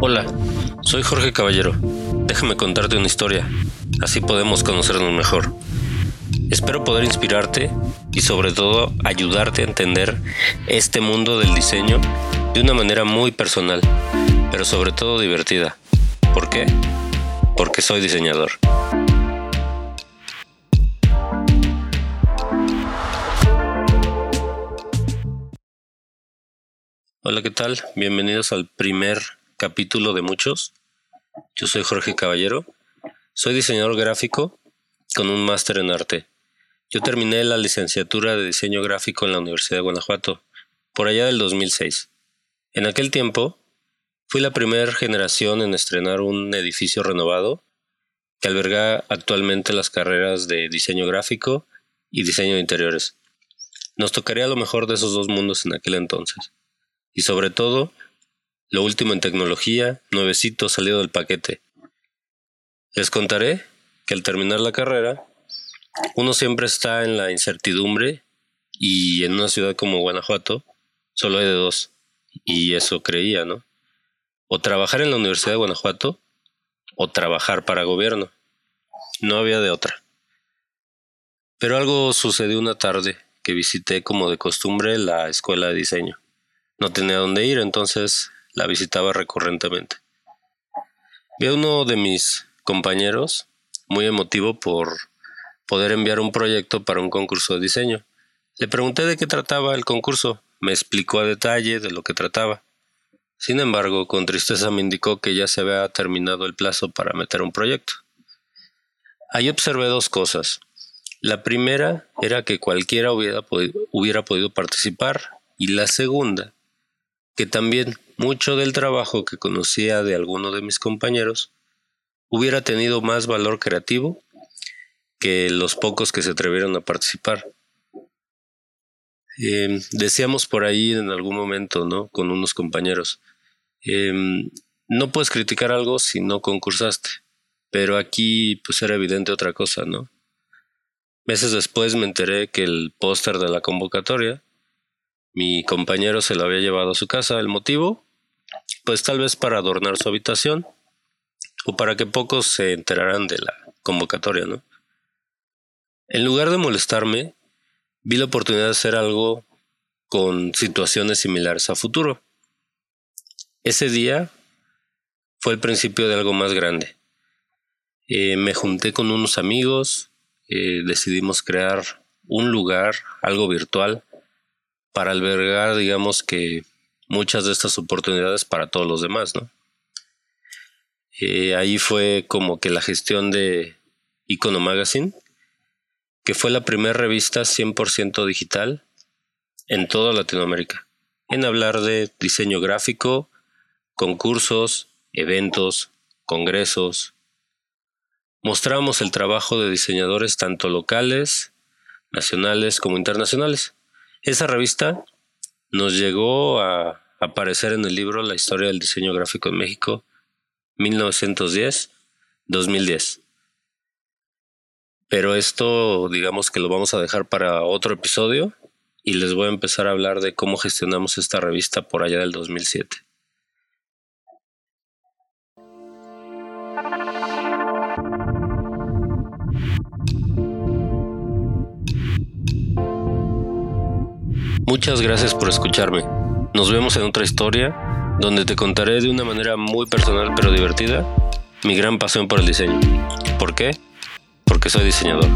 Hola, soy Jorge Caballero. Déjame contarte una historia, así podemos conocernos mejor. Espero poder inspirarte y sobre todo ayudarte a entender este mundo del diseño de una manera muy personal, pero sobre todo divertida. ¿Por qué? Porque soy diseñador. Hola, ¿qué tal? Bienvenidos al primer capítulo de muchos. Yo soy Jorge Caballero. Soy diseñador gráfico con un máster en arte. Yo terminé la licenciatura de diseño gráfico en la Universidad de Guanajuato, por allá del 2006. En aquel tiempo, fui la primera generación en estrenar un edificio renovado que alberga actualmente las carreras de diseño gráfico y diseño de interiores. Nos tocaría lo mejor de esos dos mundos en aquel entonces y sobre todo, lo último en tecnología, nuevecito salido del paquete. Les contaré que al terminar la carrera, uno siempre está en la incertidumbre y en una ciudad como Guanajuato solo hay de dos, y eso creía, ¿no? O trabajar en la Universidad de Guanajuato o trabajar para gobierno. No había de otra. Pero algo sucedió una tarde que visité como de costumbre la escuela de diseño no tenía dónde ir, entonces la visitaba recurrentemente. Vi a uno de mis compañeros muy emotivo por poder enviar un proyecto para un concurso de diseño. Le pregunté de qué trataba el concurso, me explicó a detalle de lo que trataba. Sin embargo, con tristeza me indicó que ya se había terminado el plazo para meter un proyecto. Ahí observé dos cosas. La primera era que cualquiera hubiera hubiera podido participar y la segunda que también mucho del trabajo que conocía de alguno de mis compañeros hubiera tenido más valor creativo que los pocos que se atrevieron a participar. Em, decíamos por ahí en algún momento, ¿no? Con unos compañeros, em, no puedes criticar algo si no concursaste, pero aquí pues era evidente otra cosa, ¿no? Meses después me enteré que el póster de la convocatoria mi compañero se lo había llevado a su casa. ¿El motivo? Pues tal vez para adornar su habitación o para que pocos se enteraran de la convocatoria, ¿no? En lugar de molestarme, vi la oportunidad de hacer algo con situaciones similares a futuro. Ese día fue el principio de algo más grande. Eh, me junté con unos amigos, eh, decidimos crear un lugar, algo virtual, para albergar, digamos que muchas de estas oportunidades para todos los demás, ¿no? Eh, ahí fue como que la gestión de Icono Magazine, que fue la primera revista 100% digital en toda Latinoamérica, en hablar de diseño gráfico, concursos, eventos, congresos. Mostramos el trabajo de diseñadores tanto locales, nacionales como internacionales. Esa revista nos llegó a aparecer en el libro La historia del diseño gráfico en México 1910-2010. Pero esto digamos que lo vamos a dejar para otro episodio y les voy a empezar a hablar de cómo gestionamos esta revista por allá del 2007. Muchas gracias por escucharme. Nos vemos en otra historia donde te contaré de una manera muy personal pero divertida mi gran pasión por el diseño. ¿Por qué? Porque soy diseñador.